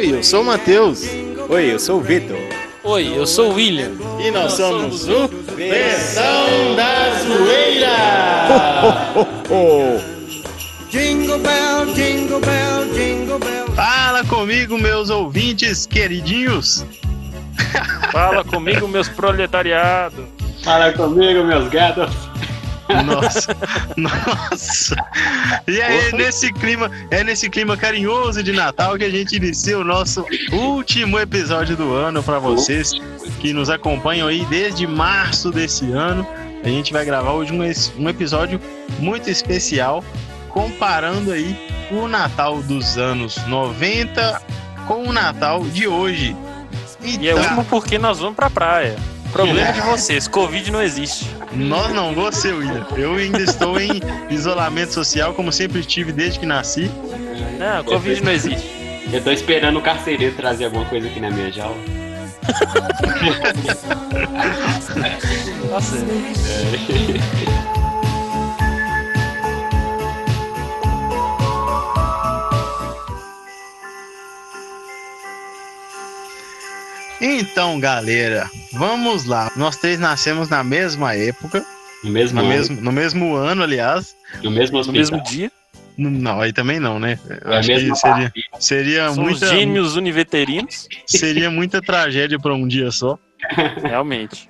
Oi, eu sou o Matheus. Oi, eu sou o Vitor. Oi, eu sou o William. E nós, somos, o Versão da Zoeira. Jingle bell, jingle bell, jingle bell. Fala comigo, meus ouvintes queridinhos. Fala comigo, meus proletariados. Fala comigo, meus gatos. Nossa, nossa. E aí, nesse clima, é nesse clima carinhoso de Natal que a gente inicia o nosso último episódio do ano para vocês que nos acompanham aí desde março desse ano. A gente vai gravar hoje um, um episódio muito especial, comparando aí o Natal dos anos 90 com o Natal de hoje. E é Então, último porque nós vamos pra praia. Problema de vocês, Covid não existe. Nós não, você, William. Eu ainda estou em isolamento social, como sempre estive desde que nasci. Não, Covid não existe. Eu tô esperando o carcereiro trazer alguma coisa aqui na minha jaula. Nossa, Então, galera, vamos lá. Nós três nascemos na mesma época, No mesmo no ano, mesmo, no mesmo ano, aliás. no mesmo no mesmo dia, Não, aí também não, né? Eu Na acho que mesma seria, seria muita, gêmeos univeterinos. seria muita tragédia para um dia só. Realmente.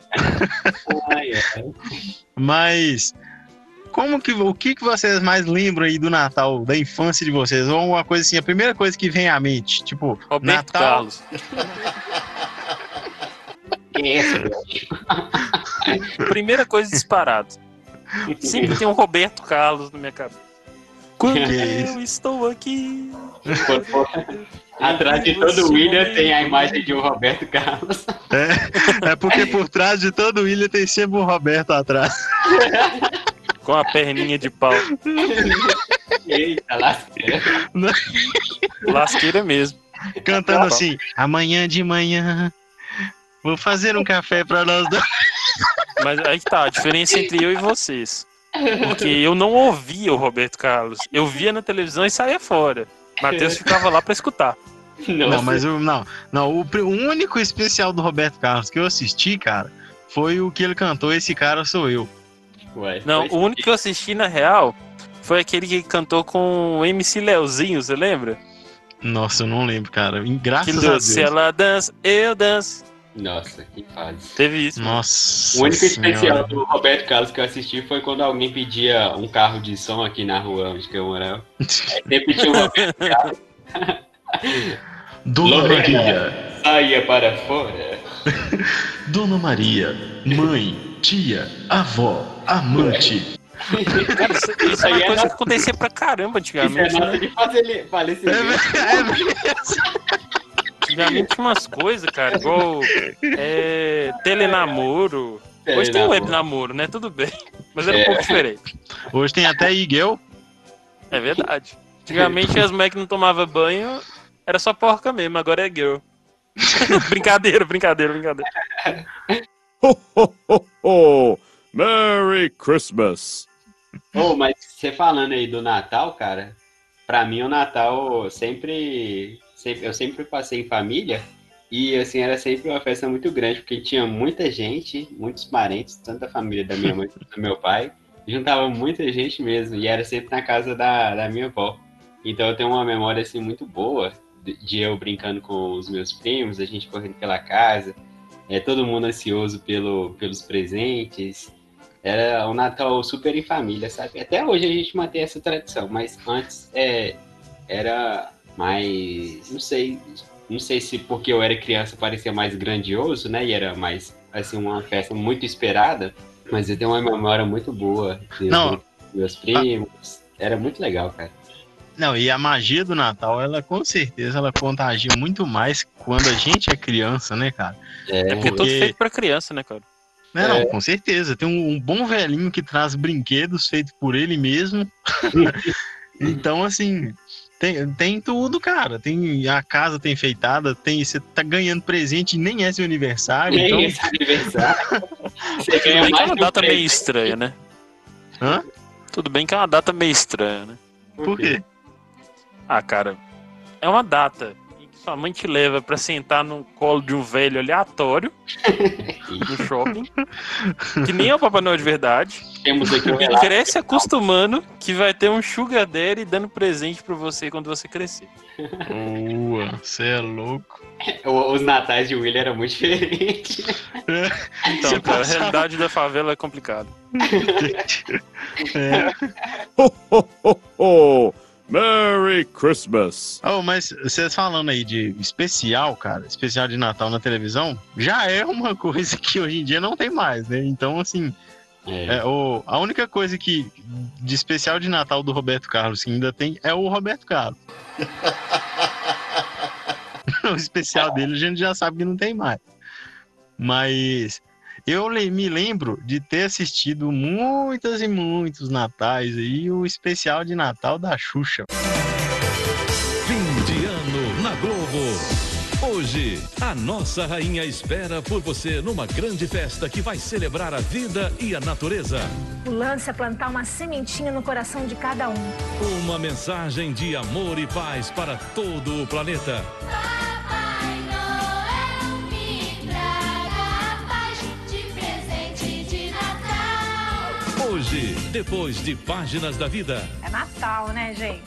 Mas como que o que, que vocês mais lembram aí do Natal, da infância de vocês? Ou uma coisa assim, a primeira coisa que vem à mente, tipo, Roberto Natal, Carlos. Quem é esse, velho? Primeira coisa disparado. Sempre tem um Roberto Carlos na minha cabeça. Quando Que isso? eu estou aqui. Atrás de todo William tem a imagem de um Roberto Carlos. É porque por trás de todo William tem sempre um Roberto atrás. Com a perninha de pau. Eita, lasqueira. Lasqueira mesmo. Cantando assim, amanhã de manhã vou fazer um café pra nós dois. Mas aí que tá, a diferença entre eu e vocês. Porque eu não ouvia o Roberto Carlos. Eu via na televisão e saía fora. Matheus ficava lá pra escutar. Não, mas o, não, não, o, o único especial do Roberto Carlos que eu assisti, cara, foi o que ele cantou Esse Cara Sou Eu. Ué, Não, o único que eu assisti na real foi aquele que cantou com o MC Leozinho, você lembra? Nossa, eu não lembro, cara. E Que Graças a Deus. se ela dança, eu danço. Nossa, que fase. Teve isso. Nossa. O único Senhora. especial do Roberto Carlos que eu assisti foi quando alguém pedia um carro de som aqui na rua onde que eu morava. Aí sempre tinha um Roberto Carlos Dona Lorena. Maria, saía para fora. Dona Maria, mãe, tia, avó, amante. Cara, isso, isso é aí uma é coisa que acontecia pra caramba Isso é antigamente. nota Né? de fazer É, falecimento. ve- é mesmo. Antigamente tinha umas coisas, cara, igual é, telenamoro. Hoje tem namoro. web namoro, né? Tudo bem. Mas era um É. pouco diferente. Hoje tem até Iguel. É verdade. Antigamente as mulheres que não tomavam banho era só porca mesmo, agora é girl. brincadeira, brincadeira, brincadeira. Ho, ho, ho, ho! Merry Christmas! Ô, mas você falando aí do Natal, cara, pra mim o Natal sempre, sempre. Eu sempre passei em família e assim, era sempre uma festa muito grande, porque tinha muita gente, muitos parentes, tanto da família da minha mãe quanto do meu pai. Juntava muita gente mesmo, e era sempre na casa da, da minha avó. Então eu tenho uma memória assim muito boa de, de eu brincando com os meus primos, a gente correndo pela casa, é, todo mundo ansioso pelo, pelos presentes. Era um Natal super em família, sabe? Até hoje a gente mantém essa tradição, mas antes é, era mais. Não sei. Não sei se porque eu era criança parecia mais grandioso, né? E era mais, assim, uma festa muito esperada. Mas eu tenho uma memória muito boa. de- Não. dos Meus primos. Era muito legal, cara. Não, e a magia do Natal, ela com certeza ela contagia muito mais quando a gente é criança, né, cara? É porque é todo Porque- feito pra criança, né, cara? Não, não, com certeza. Tem um, um bom velhinho que traz brinquedos feitos por ele mesmo. então, assim, tem, tem tudo, cara. Tem a casa tem enfeitada, tem você tá ganhando presente e nem é seu aniversário. Nem então, esse aniversário. Você Tudo ganha bem que é mais uma um data meio estranha, né? Hã? Tudo bem que é uma data meio estranha, né? por quê? Ah, cara, é uma data Sua mãe te leva pra sentar no colo de um velho aleatório no shopping. Que nem é o Papai Noel de verdade. Temos aqui o E cresce acostumando que vai ter um Sugar Daddy dando presente pra você quando você crescer. Boa, você é louco. O- Os natais de William eram muito diferentes. Então, Você cara, a passava- realidade da favela é complicada. É. Ho, ho, ho, ho! Merry Christmas! Oh, mas vocês falando aí de especial, cara, especial de Natal na televisão, já é uma coisa que hoje em dia não tem mais, né? Então, assim, É. é, o, a única coisa que de especial de Natal do Roberto Carlos que ainda tem é o Roberto Carlos. o especial dele a gente já sabe que não tem mais. Mas eu me lembro de ter assistido muitas e muitos natais aí, o especial de Natal da Xuxa. Fim de ano na Globo. Hoje, a nossa rainha espera por você numa grande festa que vai celebrar a vida e a natureza. O lance é plantar uma sementinha no coração de cada um. Uma mensagem de amor e paz para todo o planeta. Hoje, depois de Páginas da Vida, É Natal, né, gente?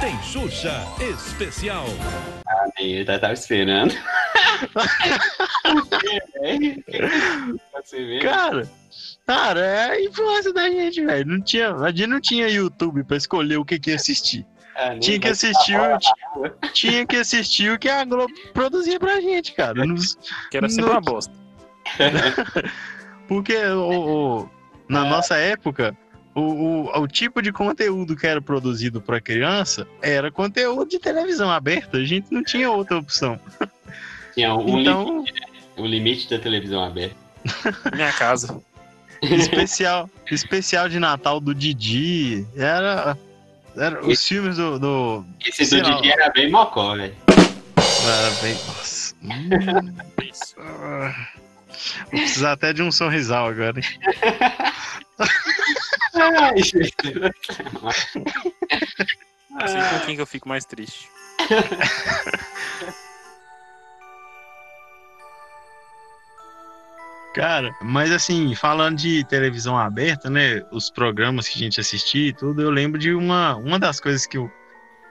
tem Xuxa Especial. Eu já tava esperando. Cara, cara, é a influência da gente, velho. Não tinha, a gente não tinha YouTube pra escolher o que, que ia assistir. Ah, nem Tinha que assistir, o- ti- tinha que assistir o que a Globo produzia pra gente, cara. Não- Que era sempre Não. uma bosta. Porque o, o- na nossa época, o, o, o tipo de conteúdo que era produzido pra criança era conteúdo de televisão aberta. A gente não tinha outra opção. Tinha um, Então, limite, o limite da televisão aberta. Minha casa. especial, especial de Natal do Didi. Era. era os filmes do- do, Esse do lá. Didi era bem mocó, velho. Era bem. Nossa. Vou precisar até de um sorrisal agora. hein? Ai, Jesus. Não sei com quem que eu fico mais triste. Cara, mas assim, falando de televisão aberta, né? Os programas que a gente assistia e tudo, eu lembro de uma, uma das coisas que eu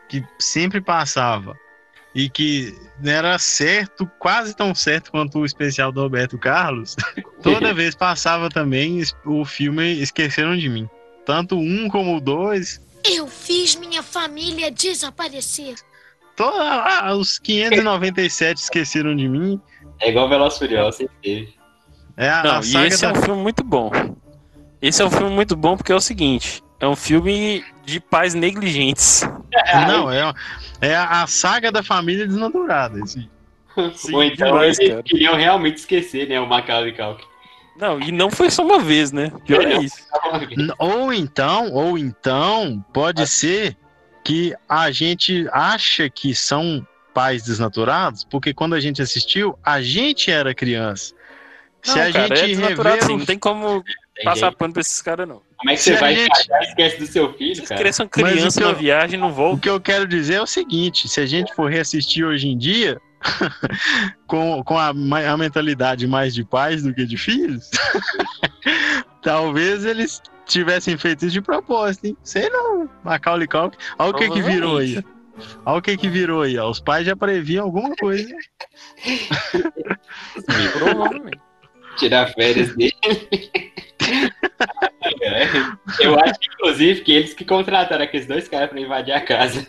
que sempre passava e que era certo, quase tão certo quanto o especial do Roberto Carlos. Toda vez passava também o filme Esqueceram de Mim. Tanto um como o dois, Eu fiz minha família desaparecer. toda, ah, os 597 Esqueceram de Mim. É igual Veloz Furioso, teve. É a, Não, a e esse é um filme muito bom. Esse é um filme muito bom porque é o seguinte: é um filme de pais negligentes. Não, é, é a, saga da família desnaturada. Sim, Ou então demais, eles cara. queriam realmente esquecer, né? O Macaulay Culkin. Não, e não foi só uma vez, né? Pior é isso. Ou então, ou então, pode ser que a gente acha que são pais desnaturados, porque quando a gente assistiu, a gente era criança. Não, Se a cara, é gente desnaturado rever sim. Não tem como Tem passar jeito. pano pra esses caras, não. Como é que você vai gente- viajar e esquece do seu filho, Vocês cara? cresçam Mas o criança na eu- viagem não O voltam. que eu quero dizer é o seguinte: se a gente for reassistir hoje em dia, com, com a, a mentalidade mais de pais do que de filhos, talvez eles tivessem feito isso de propósito, hein? Sei não. Macaulay Culkin. Olha o que que virou aí. Olha o que que virou aí. Os pais já previam alguma coisa. Provavelmente. Tirar férias dele. Eu acho, inclusive, que eles que contrataram aqueles dois caras pra invadir a casa.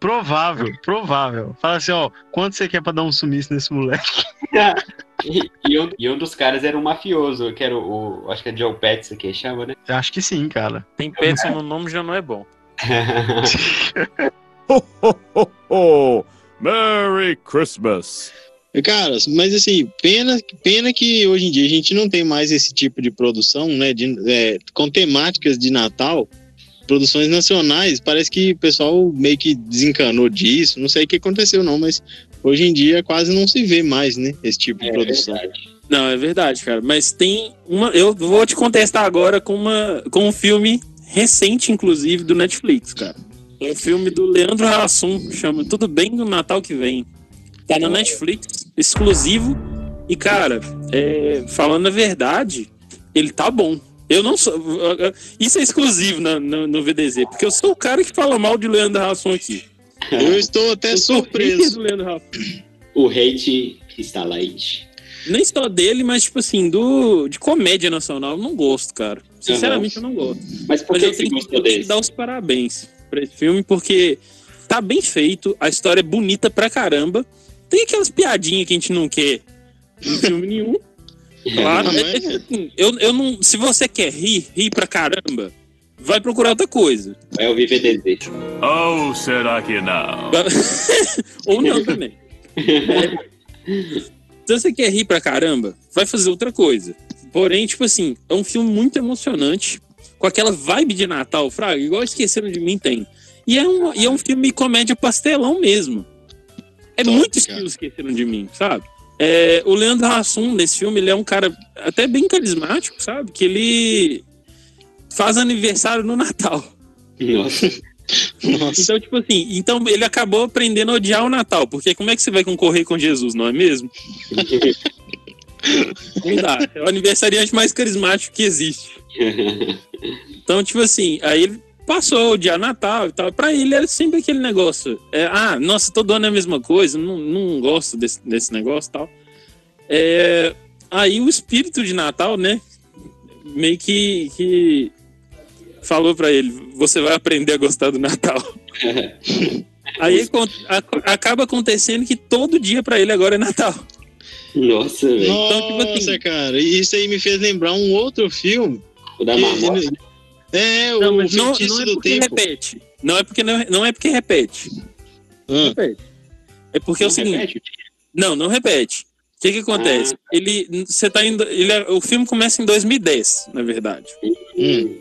Provável, provável. Fala assim, ó, quanto você quer pra dar um sumiço nesse moleque? E, e um, e um dos caras era um mafioso, que era o, o- acho que é Joe Pets que chama, né? Eu Acho que sim, cara. Tem Petson no nome já não é bom. Ho, ho, ho, ho! Merry Christmas! Cara, mas assim, pena, pena que hoje em dia a gente não tem mais esse tipo de produção, né? De, é, com temáticas de Natal, produções nacionais. Parece que o pessoal meio que desencanou disso. Não sei o que aconteceu, não, mas hoje em dia quase não se vê mais, né? Esse tipo de É produção. verdade. Não, é verdade, cara. Mas tem uma. Eu vou te contestar agora com, uma, com um filme recente, inclusive, do Netflix, cara. É um filme do Leandro Hassum, chama Tudo Bem no Natal que Vem. Tá na Netflix, exclusivo. E, cara, é, falando a verdade, ele tá bom. Eu não sou. Isso é exclusivo na- no, no VDZ, porque eu sou o cara que fala mal de Leandro Hassum aqui. Eu estou até Eu surpreso. do Leandro Hassum. O hate está light. Nem só dele, mas, tipo assim, do, de comédia nacional, eu não gosto, cara. Sinceramente, eu não gosto. Mas por Mas que eu você tenho, que- gostou eu tenho que desse? dar os parabéns pra esse filme, porque tá bem feito, a história é bonita pra caramba. Tem aquelas piadinhas que a gente não quer em filme nenhum. Claro, é- mas- é assim, eu, eu não, se você quer rir, rir pra caramba, vai procurar outra coisa. Vai ouvir VDZ. Ou será que não? Ou não também. Se você quer rir pra caramba, vai fazer outra coisa. Porém, tipo assim, é um filme muito emocionante, com aquela vibe de Natal, Fraga, igual Esqueceram de Mim tem. E é um, e é um filme comédia pastelão mesmo. É Top, muito cara. estilo Esqueceram de Mim, sabe? É, o Leandro Hassum, nesse filme, ele é um cara até bem carismático, sabe? Que ele faz aniversário no Natal. Nossa. Nossa. Então, tipo assim, então ele acabou aprendendo a odiar o Natal, porque como é que você vai concorrer com Jesus, não é mesmo? Não dá. É o aniversariante mais carismático que existe. Então, tipo assim, aí ele passou a odiar Natal e tal. Pra ele era sempre aquele negócio. é, ah, nossa, todo ano é a mesma coisa, não, não gosto desse, desse negócio e tal. É, aí o espírito de Natal, né? Meio que, que falou pra ele: você vai aprender a gostar do Natal. Aí a- acaba acontecendo que todo dia pra ele agora é Natal. Nossa, velho. Então, tipo Nossa, assim- cara, isso aí me fez lembrar um outro filme. O da marmota. É, o Não, mas não, não é do porque Tempo. repete. Não é porque não, não é porque repete. Ah, Repete. É porque é o Não seguinte. repete? Não, não repete. O que que acontece? Ele, você tá indo, ele, é- o filme começa em 2010, na verdade. hum.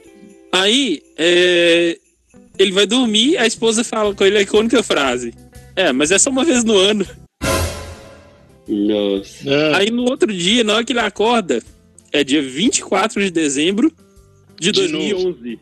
Aí, é, ele vai dormir, a esposa fala com ele a icônica frase. É, mas é só uma vez no ano. Nossa. Ah, Aí no outro dia, na hora que ele acorda, é dia 24 de dezembro de De 2011.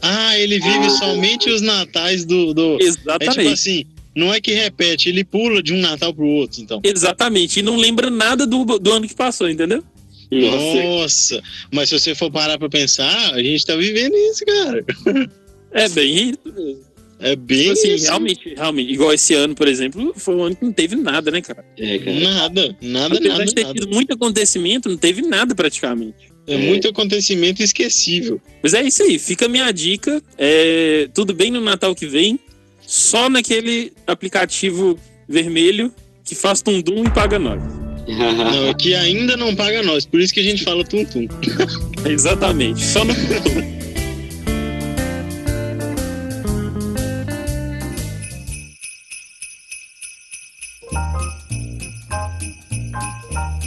Ah, ele vive Ah. somente os natais do. do... É tipo Exatamente. assim, não é que repete, ele pula de um Natal pro outro, então. Exatamente. E não lembra nada do, do ano que passou, entendeu? Nossa. Nossa, mas se você for parar pra pensar, a gente tá vivendo isso, cara. É bem isso mesmo. É bem Tipo assim, isso. realmente, realmente. Igual esse ano, por exemplo, foi um ano que não teve nada, né, cara? É, cara. Nada, nada, Apesar nada, de ter nada. tido muito acontecimento, não teve nada praticamente. É muito acontecimento esquecível. Mas é isso aí, fica a minha dica. É, tudo bem no Natal que vem, só naquele aplicativo vermelho que faz tum-dum e paga nós. Não, é que ainda não paga nós, por isso que a gente fala tum-tum. Exatamente, só no tum-tum.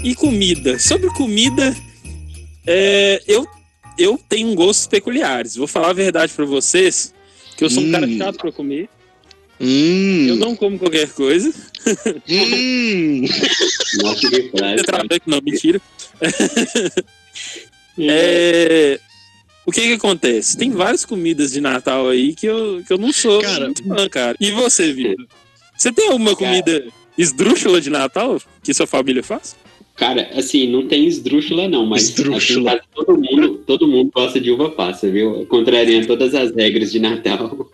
E comida. Sobre comida, é, eu, eu tenho gostos peculiares. Vou falar a verdade pra vocês, que eu sou um cara Hum. chato pra comer. Hum, Eu não como qualquer coisa. hum. Nossa, que frase. Cara. trabalha não, mentira. É, o que que acontece? Tem várias comidas de Natal aí que eu, que eu não sou Cara, muito fã, cara. E você, Vitor? Você tem alguma Cara. comida esdrúxula de Natal que sua família faz? Cara, assim, não tem esdrúxula não, mas Esdrúxula. aqui em casa todo mundo, todo mundo gosta de uva passa, viu? Contrariando todas as regras de Natal.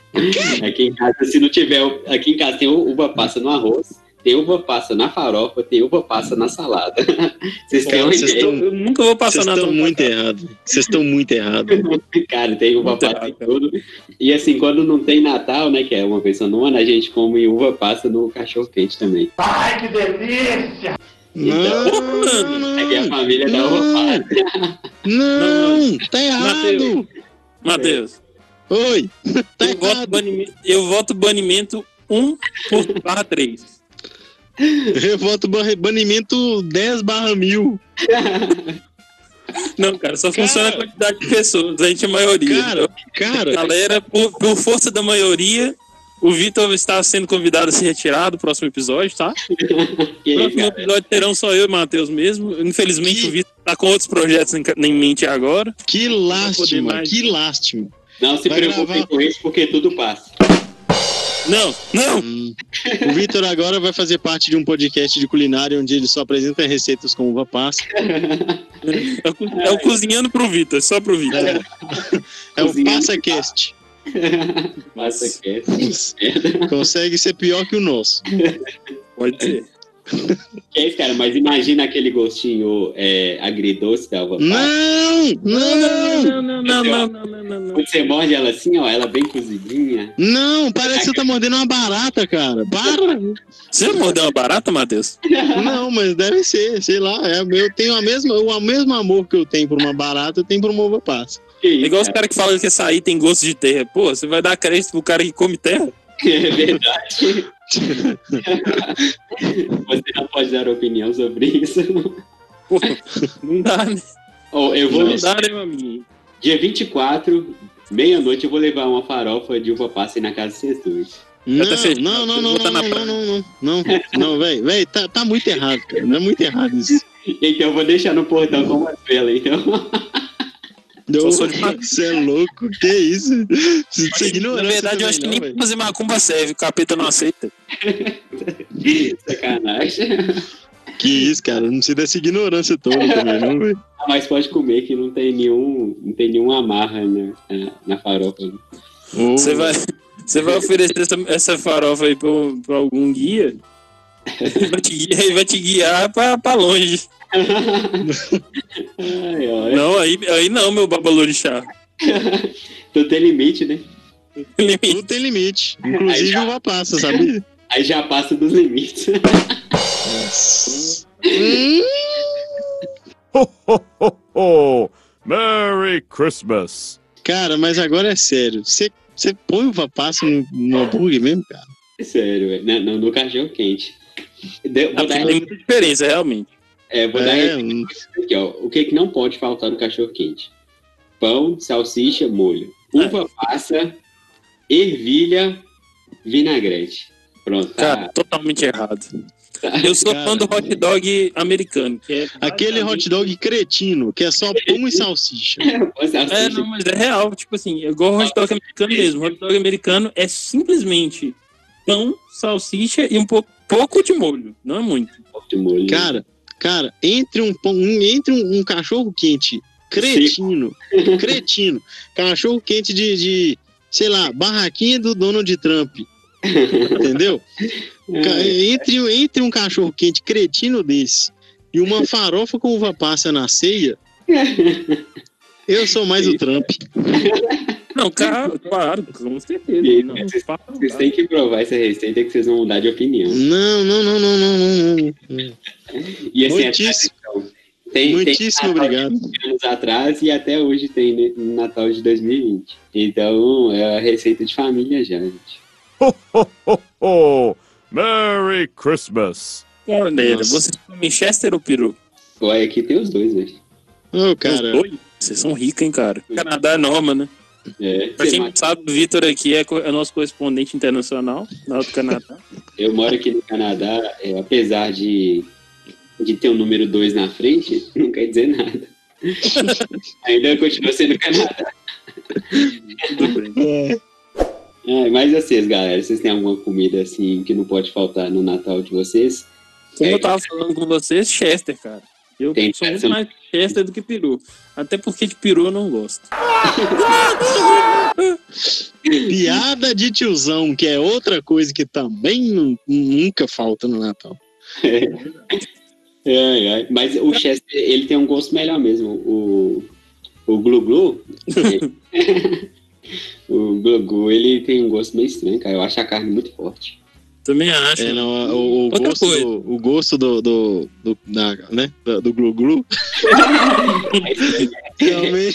Aqui em casa, se não tiver, aqui em casa tem uva passa no arroz, tem uva passa na farofa, tem uva passa na salada. Vocês têm uma vocês ideia? tão- Eu nunca vou passar Vocês Natal. estão muito errados. Vocês estão muito errados. Cara, tem uva Muito passa errado, em tudo. E assim, quando não tem Natal, né, que é uma vez no ano, a gente come uva passa no cachorro quente também. Não, Então, não, É que a não. família dá uva passa. Não, tá errado. Matheus. Oi, tá eu voto, banimento, eu voto banimento 1 por barra 3. Eu voto ban- banimento 10 barra mil. Não, cara, só Cara. funciona a quantidade de pessoas. A gente é maioria. Cara, cara, Galera, por, por força da maioria, o Vitor está sendo convidado a se retirar do próximo episódio, tá? No próximo cara, episódio terão só eu e o Matheus mesmo. Infelizmente, Que- o Vitor tá com outros projetos em, em mente agora. que lástima, mais. que lástima. Não se Vai preocupe gravar. com isso, porque tudo passa. Não, não! Hum. O Vitor agora vai fazer parte de um podcast de culinária onde ele só apresenta receitas com uva passa. É o, é o cozinhando pro Vitor, só pro Vitor. É, é o. PassaCast. Que Consegue ser pior que o nosso. Pode ser. Que é isso, cara, mas imagina aquele gostinho é, agridoce da uva passa. Não! Não! Não, não, não, não, não, não, não. Quando você morde ela assim, ó, ela bem cozidinha. Não, parece que você tá mordendo uma barata, cara. Para! Você mordeu uma barata, Matheus? Não, mas deve ser, sei lá. é, eu tenho a mesma, o mesmo amor que eu tenho por uma barata, eu tenho por uma uva passa. Que É isso, igual os cara? caras que falam que açaí tem gosto de terra. Pô, você vai dar crédito pro cara que come terra? É verdade. Você não pode dar opinião sobre isso. Pô, não dá, né? Ó, eu vou Não dá, né, meu amigo? Dia 24, meia-noite, eu vou levar uma farofa de uva passa aí na casa de. Não, tá não, não, não, não, não, não, não, não, não, velho, velho, tá, tá muito errado, cara. Não é muito errado isso. Então eu vou deixar no portão com uma vela, então. Você é louco, que isso? Você é ignorante. Na verdade, eu acho que nem pra fazer macumba serve, o capeta não aceita. Sacanagem. Que isso, cara, não precisa dessa ignorância toda também, não, velho. Mas pode comer que não tem nenhum, não tem nenhuma amarra na, na, farofa. né? Você vai, você vai oferecer essa, essa farofa aí pra, pra algum guia? Ele vai te guiar, ele vai te guiar pra, pra longe. Ai, ai. Não, aí, aí não, meu babalorixá. Então tem limite, né? Tudo tem limite. Inclusive uva passa, sabia? Aí já passa dos limites. Ho, ho, ho, ho! Merry Christmas! cara, mas agora é sério. Você, você põe uva passa no, no hambúrguer mesmo, cara? Sério, velho. No, no, no cachorro quente. Vou dar, Tem muita diferença, realmente. é, vou dar É, hum, aqui, ó. O que, que não pode faltar no cachorro quente? Pão, salsicha, molho. Uva passa, ervilha, vinagrete. Pronto, Cara, tá. totalmente errado. tá. Eu sou Cara. fã do hot dog americano, que é aquele hot dog cretino, que é só pão e salsicha. É, não, mas é real. Tipo assim, é igual o hot dog americano mesmo. O hot dog americano é simplesmente pão, salsicha e um pouco, pouco de molho. Não é muito. de molho. Cara, cara, entre um pão, um- entre um, um cachorro quente cretino, cretino, cachorro quente de, de, sei lá, barraquinha do Donald Trump. Entendeu? Ca- Entre, entre um cachorro quente cretino desse e uma farofa com uva passa na ceia, eu sou mais o Trump. Não, cara, claro, com certeza. E- Não, vocês- não Vocês têm que provar essa receita que vocês vão mudar de opinião. Não, não, não, não, não, não, não. E assim, Muitíssimo. tradição. tem, Muitíssimo tem obrigado. anos atrás e até hoje tem né, no Natal de 2020. Então é a receita de família já, gente. Ho, ho, ho, ho! Merry Christmas! Corneira, Nossa. vocês comem Chester ou peru? Olha, aqui tem os dois, velho. Ô, Os cara, dois? Vocês são ricos, hein, cara? Canadá é norma, né? É, Pra quem não sabe, o Vitor aqui é, co- é nosso correspondente internacional lá do Canadá. Eu moro aqui no Canadá, é, apesar de, de ter o número 2 na frente, não quer dizer nada. Ainda continua sendo Canadá. É, É, mas vocês, galera, vocês têm alguma comida assim que não pode faltar no Natal de vocês? Como É. eu tava falando com vocês, Chester, cara. Eu Tem sou muito mais Chester do que peru. Até porque de peru eu não gosto. piada de tiozão, que é outra coisa que também nu- nunca falta no Natal. É, é, mas o Chester, ele tem um gosto melhor mesmo. O, o Glu Glu, o Glu Glu, ele tem um gosto meio estranho, cara. Eu acho a carne muito forte. Também acho. É, não, o, o Outra gosto, coisa. do, o gosto do, do, do, da, né, do, do glu glu também,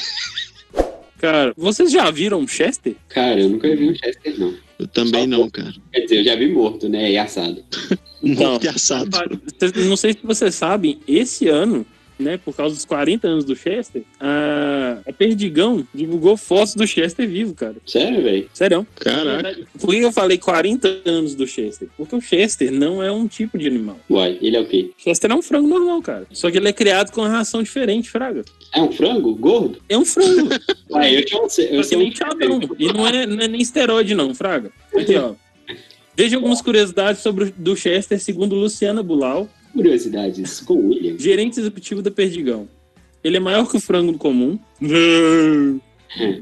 Cara, vocês já viram um Chester? Cara, eu nunca vi um Chester, não. eu também não, cara. Quer dizer, eu já vi morto, né? E assado. Então, Morto e assado. Não sei se vocês sabem, esse ano né, por causa dos 40 anos do Chester, a, a Perdigão divulgou fotos do Chester vivo, cara. Sério, velho? Sério. Caraca. Por que eu falei 40 anos do Chester? Porque o Chester não é um tipo de animal. Uai, ele é o quê? Chester é um frango normal, cara. Só que ele é criado com uma ração diferente, Fraga. É um frango? Gordo? É um frango. Uai, eu tinha um. Eu sei nem chadão. E não é, não é nem esteroide, não, Fraga. Aqui, ó. Veja algumas curiosidades sobre o do Chester, segundo Luciana Bulau, curiosidades com o William. gerente executivo da Perdigão. Ele é maior que o frango comum.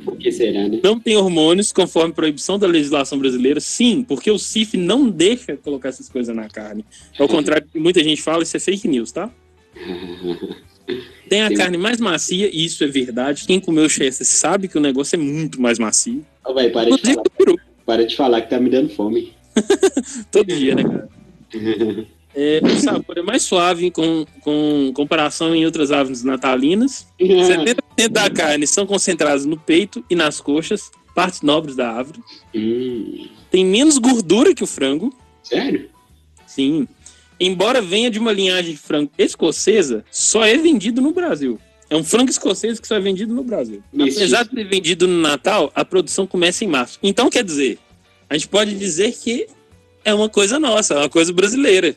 Por que será, né? Não tem hormônios, conforme proibição da legislação brasileira. Sim, porque o CIF não deixa colocar essas coisas na carne. Ao contrário do que muita gente fala, isso é fake news, tá? Tem a Tem- carne mais macia, e isso é verdade. Quem comeu Chester sabe que o negócio é muito mais macio. Ô, véi, para de falar. Para de falar que tá me dando fome. todo dia, né, cara? É, o sabor é mais suave com, com comparação em outras aves natalinas. 70% da carne são concentradas no peito e nas coxas, partes nobres da árvore. Hum, Tem menos gordura que o frango. sério? Sim. Embora venha de uma linhagem de frango escocesa, só é vendido no Brasil. É um frango escocês que só é vendido no Brasil. Isso. Apesar de ser vendido no Natal, a produção começa em março. Então, quer dizer, a gente pode dizer que é uma coisa nossa, é uma coisa brasileira.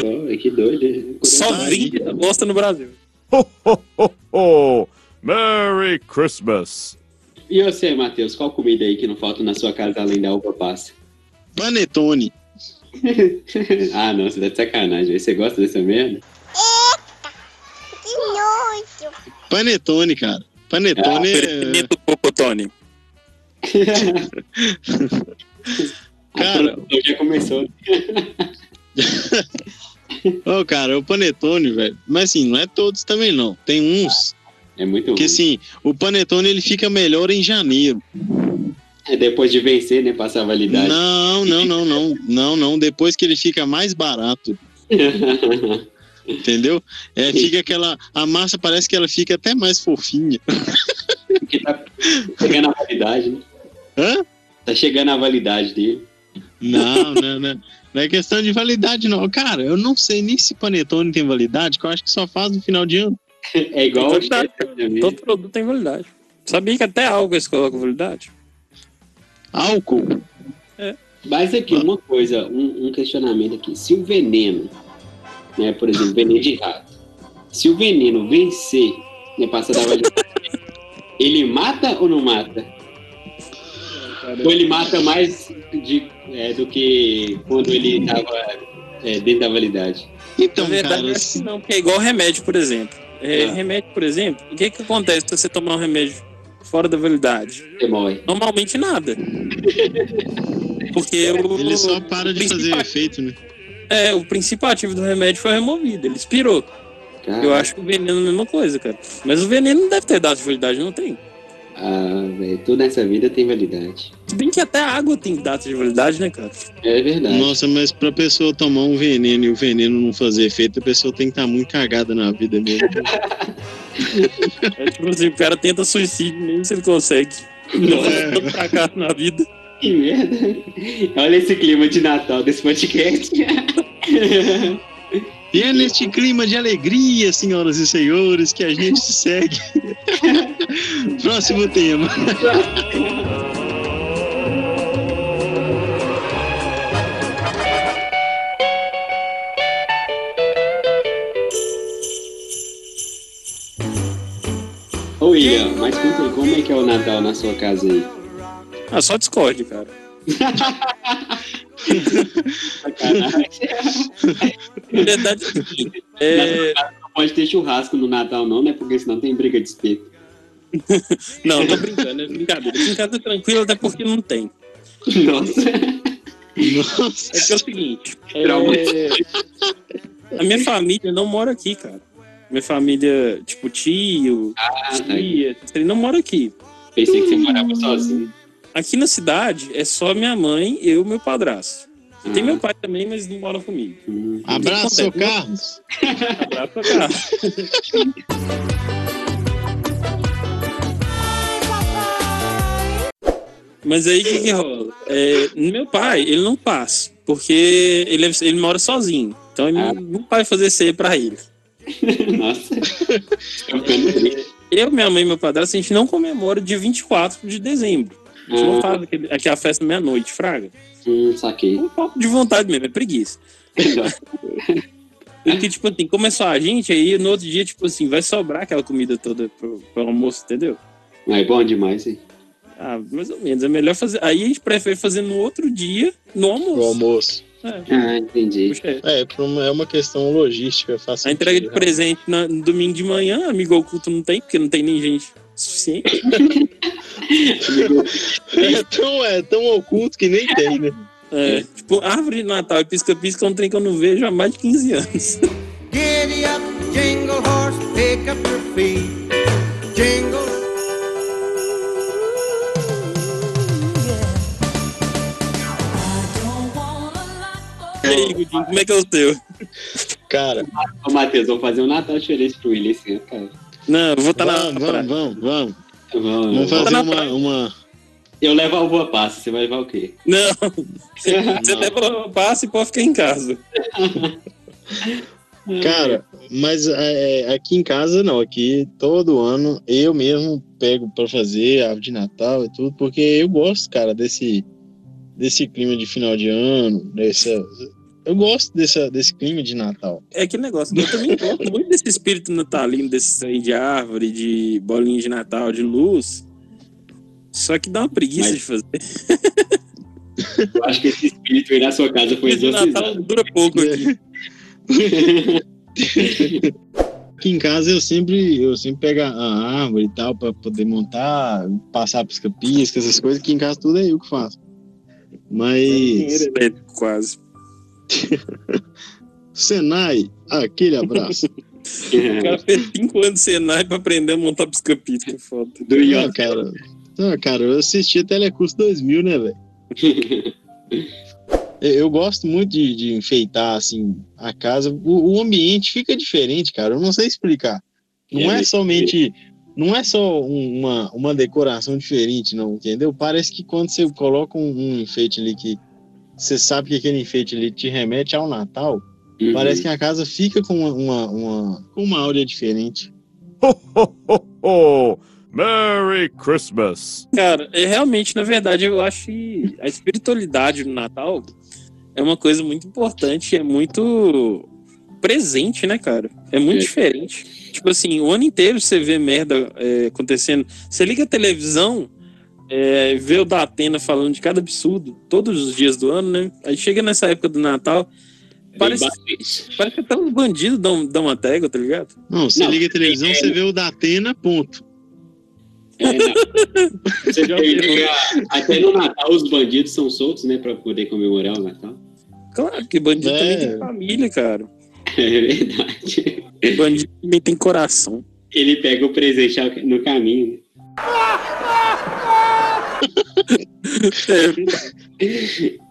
Pô, que doido. hein? Só vende essa bosta no Brasil. Ho, ho, ho, ho! Merry Christmas! E você, Matheus, qual comida aí que não falta na sua casa além da uva passa? Panetone. ah, não, você tá de sacanagem. Você gosta dessa merda? Panetone, cara. Panetone é... Oferecimento Cocotone. Cara, já começou. Ô, cara, o panetone, velho. Mas assim, não é todos também não. Tem uns É muito que assim, o panetone ele fica melhor em janeiro. É depois de vencer, né? Passar a validade. Não, não, não, não. Não, não. Depois que ele fica mais barato, entendeu? É, fica aquela. A massa parece que ela fica até mais fofinha. Porque tá chegando a validade, né? Hã? Tá chegando a validade dele. Não, não, não. Não é questão de validade, não. Cara, eu não sei nem se panetone tem validade, que eu acho que só faz no final de ano. É igual Tem validade. Né? Todo produto tem validade. Sabia que até álcool eles colocam validade? Álcool. Mas aqui, uma coisa, um, um questionamento aqui. Se o veneno, né, por exemplo, veneno de rato, se o veneno vencer, né, passar da validade, ele mata ou não mata? Ou ele mata mais de, é, do que quando ele estava dentro da validade? Então, Na verdade, cara, que não, porque é igual remédio, por exemplo. É, Ah. Remédio, por exemplo, o que, que acontece se você tomar um remédio fora da validade? Você morre. Normalmente nada. Porque o, ele só para de fazer principal- efeito, né? É, o princípio ativo do remédio foi removido, ele expirou. Cara, Eu acho que o veneno é a mesma coisa, cara. Mas o veneno não deve ter dado de validade, não tem. Ah, velho, tudo nessa vida tem validade. Se bem que até a água tem data de validade, né, cara? É verdade. Nossa, mas pra pessoa tomar um veneno e o veneno não fazer efeito, a pessoa tem que estar muito cagada na vida mesmo. É tipo assim, o cara tenta suicídio, nem se ele consegue. Não é tanto fracasso na vida. Que merda. Olha esse clima de Natal desse podcast. E é neste clima de alegria, senhoras e senhores, que a gente segue. Próximo tema. Ô William, mas conta aí, como é que é o Natal na sua casa aí? Ah, só Discord, cara. É. Não pode ter churrasco no Natal não, né? Porque senão tem briga de espeto. Não, tô brincando, é brincadeira. Aqui em casa é tranquilo, até porque não tem. Nossa. Nossa. É que é o seguinte, é, a minha família não mora aqui, cara. Minha família, tipo, tio, Ah, tá. tia, ele não mora aqui. Pensei que você morava sozinho. Aqui na cidade é só minha mãe, eu e meu padrasto. Tem Ah. meu pai também, mas não mora comigo. Hum. Abraço, seu? Carlos. Abraço cá. Mas aí o que, que rola? É, meu pai, ele não passa, porque ele, é- ele mora sozinho. Então ele Ah. não, vai fazer ceia pra ele. Nossa. Ficando triste. Eu, minha mãe e meu padrasto, a gente não comemora dia 24 de dezembro. A gente não Ah. faz aquele, aquela festa meia-noite, fraga. Hum, saquei. Um pouco de vontade mesmo, é preguiça. Porque, tipo assim, começou a gente, aí no outro dia, tipo assim, vai sobrar aquela comida toda pro, pro almoço, entendeu? Mas é bom demais, hein? Ah, mais ou menos. É melhor fazer. Aí a gente prefere fazer no outro dia, no almoço. O almoço. É, Ah, entendi. é. É, uma- é uma questão logística. Faz A entrega de né? presente na- no domingo de manhã, amigo oculto não tem, porque não tem nem gente suficiente. É tão, é tão oculto que nem tem, né? É, tipo, árvore de Natal e pisca-pisca é um trem que eu não vejo há mais de 15 anos. Giddy up, jingle horse, pick up your feet. Jingle. E aí, Gudinho, como é que é o teu? Cara, Ô, Matheus, vamos fazer um Natal diferente pro William esse ano, cara. Não, eu vou estar na. vamos, vamos, vamos, vamos. Vamos, Vamos fazer uma, uma. Eu levo a uva passa, você vai levar o quê? Não, você, você leva passe e pode ficar em casa. Cara, mas é, aqui em casa não, aqui todo ano eu mesmo pego pra fazer árvore de Natal e tudo, porque eu gosto, cara, desse, desse clima de final de ano, dessa, eu gosto dessa, desse clima de Natal. É aquele negócio, eu também gosto muito desse espírito natalino, desse trem de árvore, de bolinha de Natal, de luz. Só que dá uma preguiça Mas- de fazer. Eu acho que esse espírito aí na sua casa foi Esse Natal exorcizado. dura pouco aqui. Aqui em casa eu sempre, eu sempre pego a árvore e tal pra poder montar, passar pisca-pisca, essas coisas, aqui em casa tudo é eu que faço. Mas, É, quase. Senai, aquele abraço. O cara fez 5 anos de Senai pra aprender a montar pisca-pisca. é Foda. Do Iota. cara. Ah, cara, eu assisti a Telecurso 2000, né, velho? Eu- gosto muito de, de enfeitar, assim, a casa. O, o ambiente fica diferente, cara. Eu não sei explicar. Não É, é somente. Não é só um- uma, uma decoração diferente, não, entendeu? Parece que quando você coloca um, um enfeite ali que você sabe que aquele enfeite ali te remete ao Natal, Uhum. parece que a casa fica com uma, uma, uma áurea diferente. Ho, ho, ho, ho! Merry Christmas! Cara, é, realmente, na verdade, eu acho que a espiritualidade no Natal é uma coisa muito importante, é muito presente, né, cara? É muito É. diferente. Tipo assim, o ano inteiro você vê merda é, acontecendo. Você liga a televisão, é, vê o da Atena falando de cada absurdo, todos os dias do ano, né? Aí chega nessa época do Natal, parece, parece que até os bandidos dão, dão uma trégua, tá ligado? Não, você Não, liga a televisão, é- você vê o da Atena, ponto. É, não. Você tem- até no Natal os bandidos são soltos, né? Pra poder comemorar o Natal. Claro que bandido É. também tem família, cara. É verdade. Bandido também tem coração. Ele pega o presente no caminho. né? É,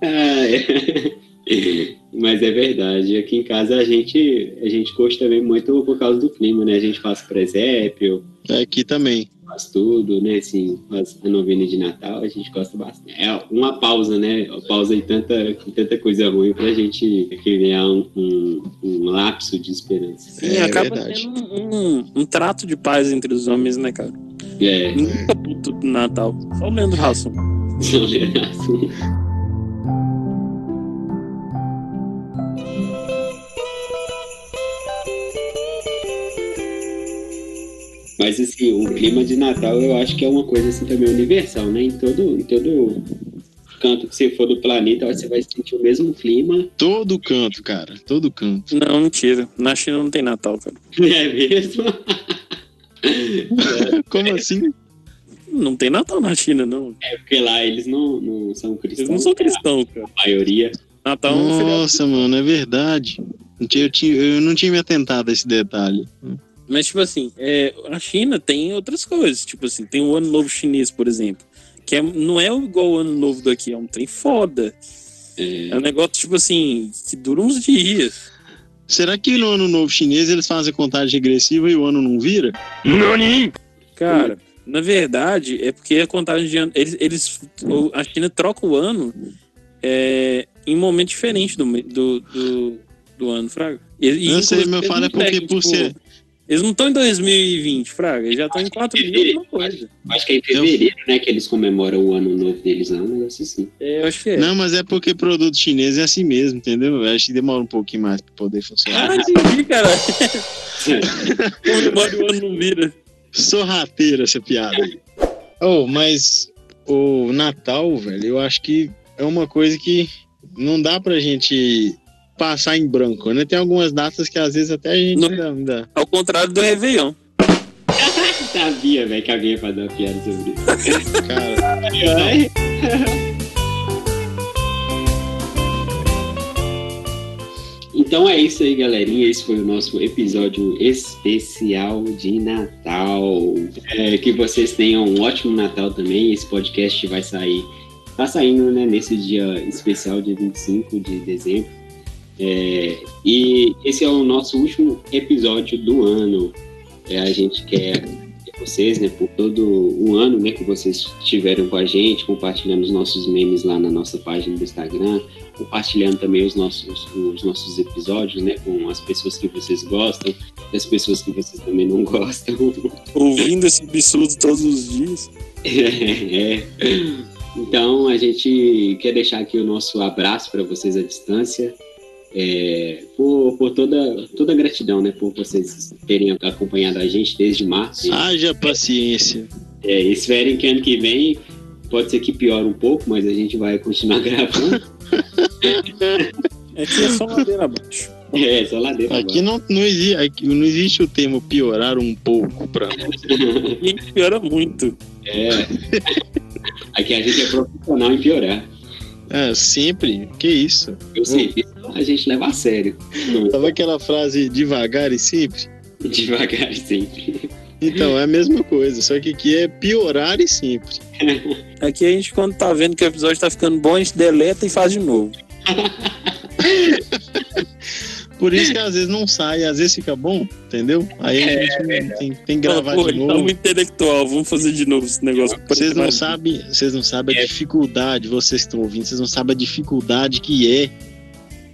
Ah, é. Mas é verdade. Aqui em casa a gente, a gente gosta também muito por causa do clima, né? A gente faz presépio, É Aqui também. faz tudo, né? Assim, faz a novena de Natal, a gente gosta bastante. É uma pausa, né? Uma pausa em tanta, em tanta coisa ruim pra gente criar um, um, um lapso de esperança. Sim, É acaba verdade. tendo um, um- um trato de paz entre os homens, né, cara? É, do Natal. Só o Leandro Rasson. assim. Mas assim, o clima de Natal eu acho que é uma coisa assim também universal, né? Em todo, em todo canto que você for do planeta, você vai sentir o mesmo clima. Todo canto, cara. Todo canto. Não, mentira. Na China não tem Natal, cara. É mesmo? Como assim? Não tem Natal na China, não. É porque lá eles não, não são cristãos. Eles não são cristãos, cara. A maioria. Natal é um. Nossa, mano, é verdade. Eu, tinha- eu tinha- eu não tinha me atentado a esse detalhe. Mas, tipo assim, é, a China tem outras coisas. Tipo assim, tem o Ano Novo Chinês, por exemplo. Que é, não é igual o Ano Novo daqui, é um trem foda. É, É um negócio, tipo assim, que dura uns dias. Será que no ano novo chinês eles fazem contagem regressiva e o ano não vira? Nani? Cara, Na verdade, é porque a contagem de ano. Eles, eles, a China troca o ano é, em momento diferente do, do, do, do ano, Fraga. E, e, Eu sei, meu eles fala não é porque pegam, por tipo, ser- Eles não estão em 2020, Fraga. Eles já estão em 4 mil alguma coisa. Acho que é em fevereiro, né, que eles comemoram o ano novo deles, não, um negócio assim. É, eu acho que é. Não, mas é porque produto chinês é assim mesmo, entendeu? Eu acho que demora um pouquinho mais pra poder funcionar. Ah, entendi, cara. Comemora o ano não vira. Sorrateira essa piada aí. Oh, mas o Natal, velho, eu acho que é uma coisa que não dá pra gente passar em branco, né? Tem algumas datas que às vezes até a gente Não. ainda- Ao contrário do Réveillon. Sabia, velho, que alguém ia fazer uma piada sobre isso. Cara, Então é isso aí, galerinha. Esse foi o nosso episódio especial de Natal. É, que vocês tenham um ótimo Natal também. Esse podcast vai sair, tá saindo, né, nesse dia especial, dia 25 de dezembro. É, e esse é o nosso último episódio do ano. É, a gente quer vocês, né, por todo o ano, né, que vocês estiveram com a gente, compartilhando os nossos memes lá na nossa página do Instagram, compartilhando também os nossos, os nossos episódios, né, com as pessoas que vocês gostam, e as pessoas que vocês também não gostam. Ouvindo esse absurdo todos os dias. É. Então a gente quer deixar aqui o nosso abraço para vocês à distância. É, por, por toda, toda a gratidão, né? Por vocês terem acompanhado a gente desde março. haja paciência. É, esperem que ano que vem pode ser que piore um pouco, mas a gente vai continuar gravando. Aqui é só ladeira abaixo. É, só ladeira Aqui não, não, existe, aqui não existe o termo piorar um pouco pra nós. piora muito. É. Aqui a gente é profissional em piorar. É, sempre. Que isso? Eu sei, isso a gente leva a sério. Tava aquela frase devagar e sempre? Devagar sempre. Então, é a mesma coisa, só que aqui é piorar e sempre. Aqui a gente, quando tá vendo que o episódio tá ficando bom, a gente deleta e faz de novo. Por isso que às vezes não sai, às vezes fica bom, entendeu? Aí a gente tem, tem que gravar Pô, de tá novo. intelectual, vamos fazer de novo esse negócio. Vocês não sabem, vocês não sabem a dificuldade, vocês que estão ouvindo, vocês não sabem a dificuldade que é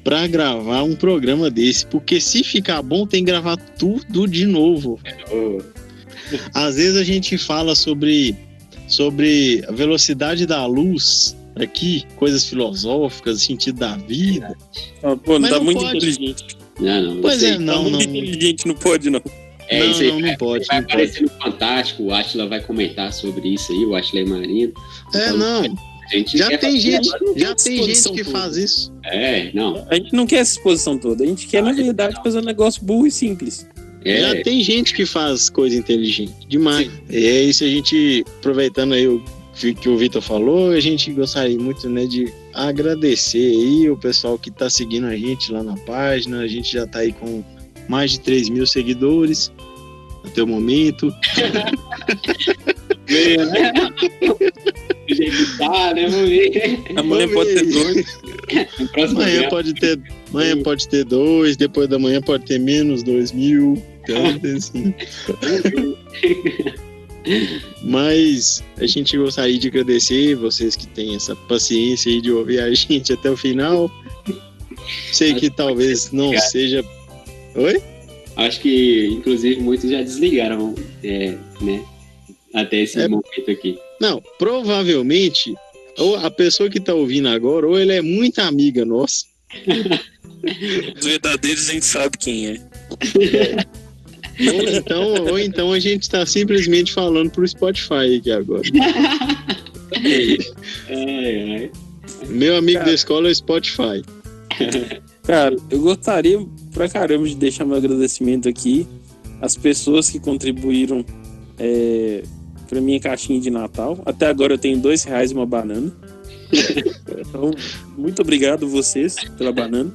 pra gravar um programa desse, porque se ficar bom tem que gravar tudo de novo. Oh, Às vezes a gente fala sobre sobre a velocidade da luz aqui, coisas filosóficas, sentido da vida. Ah, pô, não Mas tá não muito pode. inteligente. Não, não. Pois você- é, não, não. inteligente, não pode não. É não, isso aí. não, não pode, Vai não pode. aparecer no Fantástico, o Atila vai comentar sobre isso aí, o Atila Marino. É, não. A gente Já tem gente, não já tem gente que toda. faz isso. É, não. A gente não quer essa exposição toda. A gente quer, na verdade, fazer um negócio burro e simples. É, Já tem gente que faz coisa inteligente demais. E é isso a gente, aproveitando aí o que o Vitor falou, a gente gostaria muito né, de agradecer aí o pessoal que tá seguindo a gente lá na página. A gente já tá aí com mais de 3 mil seguidores até o momento. veio, né? Do jeito que tá, né? Vamos ver. Amanhã Vamos pode ter dois. Amanhã dia. pode ter, amanhã pode ter dois, depois da manhã pode ter menos dois mil. Então, assim. Mas a gente gostaria de agradecer vocês que têm essa paciência aí de ouvir a gente até o final. Sei que talvez não seja. Oi? Acho que, inclusive, muitos já desligaram, é, né? Até esse É. momento aqui. Não, provavelmente, ou a pessoa que tá ouvindo agora, ou ele é muito amiga nossa, Os verdadeiros a gente sabe quem é. ou então, ou então a gente tá simplesmente falando pro Spotify aqui agora. É, é. Meu amigo Cara. da escola é o Spotify. Cara, eu gostaria pra caramba de deixar meu agradecimento aqui às pessoas que contribuíram é, pra minha caixinha de Natal. Até agora eu tenho dois reais e uma banana. Então, muito obrigado vocês pela banana.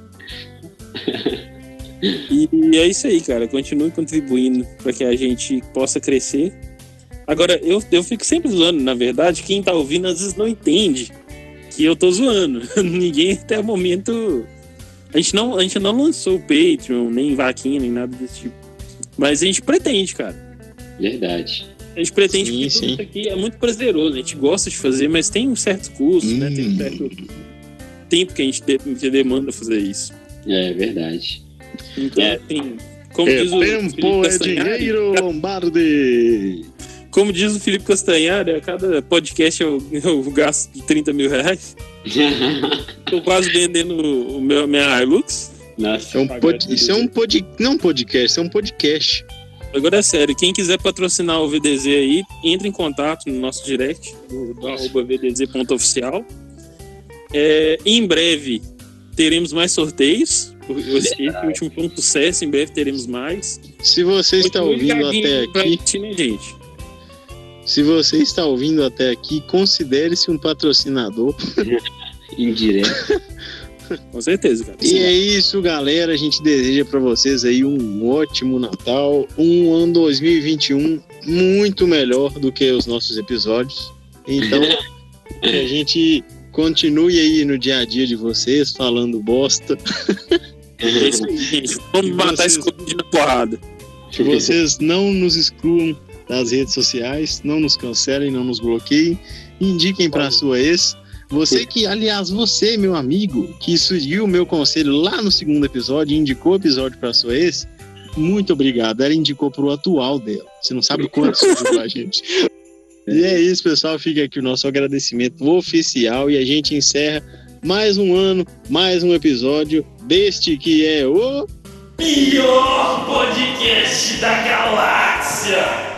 E é isso aí, cara. Continue contribuindo para que a gente possa crescer. Agora, eu, eu fico sempre zoando, na verdade, quem tá ouvindo às vezes não entende que eu tô zoando. Ninguém até o momento. A gente, não, a gente não lançou o Patreon, nem vaquinha, nem nada desse tipo. Mas a gente pretende, cara. Verdade. A gente pretende Sim, que tudo sim. isso aqui é muito prazeroso, a gente gosta de fazer, mas tem um certo custo, né? Tem um Hum. certo tempo que a gente de- que demanda fazer isso. É verdade. Então, É. assim, como É, diz o Felipe tempo é Castanhari, dinheiro, Lombardi. como diz o Felipe Castanhari, a cada podcast eu, eu gasto de 30 mil reais. Tô quase vendendo o meu, minha Hilux. Nossa, É um pod... Isso é um pod... não podcast, isso é um podcast. Agora é sério, quem quiser patrocinar o VDZ aí, entre em contato no nosso direct, do, do arroba vdz.oficial. É, em breve teremos mais sorteios. Esse esse último foi um sucesso, em breve teremos mais. Se você está ouvindo até aqui, né, gente? se você está ouvindo até aqui, considere-se um patrocinador. indireto. Com certeza, cara. E é isso, galera. A gente deseja para vocês aí um ótimo Natal, um ano 2021 muito melhor do que os nossos episódios. Então, que a gente continue aí no dia a dia de vocês falando bosta, É isso aí. Vamos matar esse Vocês- Covid na porrada. que vocês não nos excluam das redes sociais, não nos cancelem, não nos bloqueiem, indiquem para sua ex. Você que, aliás, você, meu amigo, que seguiu o meu conselho lá no segundo episódio indicou o episódio para sua ex, muito obrigado. Ela indicou pro atual dela. Você não sabe quanto isso ajudou a gente. E é isso, pessoal. Fica aqui o nosso agradecimento oficial e a gente encerra mais um ano, mais um episódio deste que é o Pior podcast da galáxia!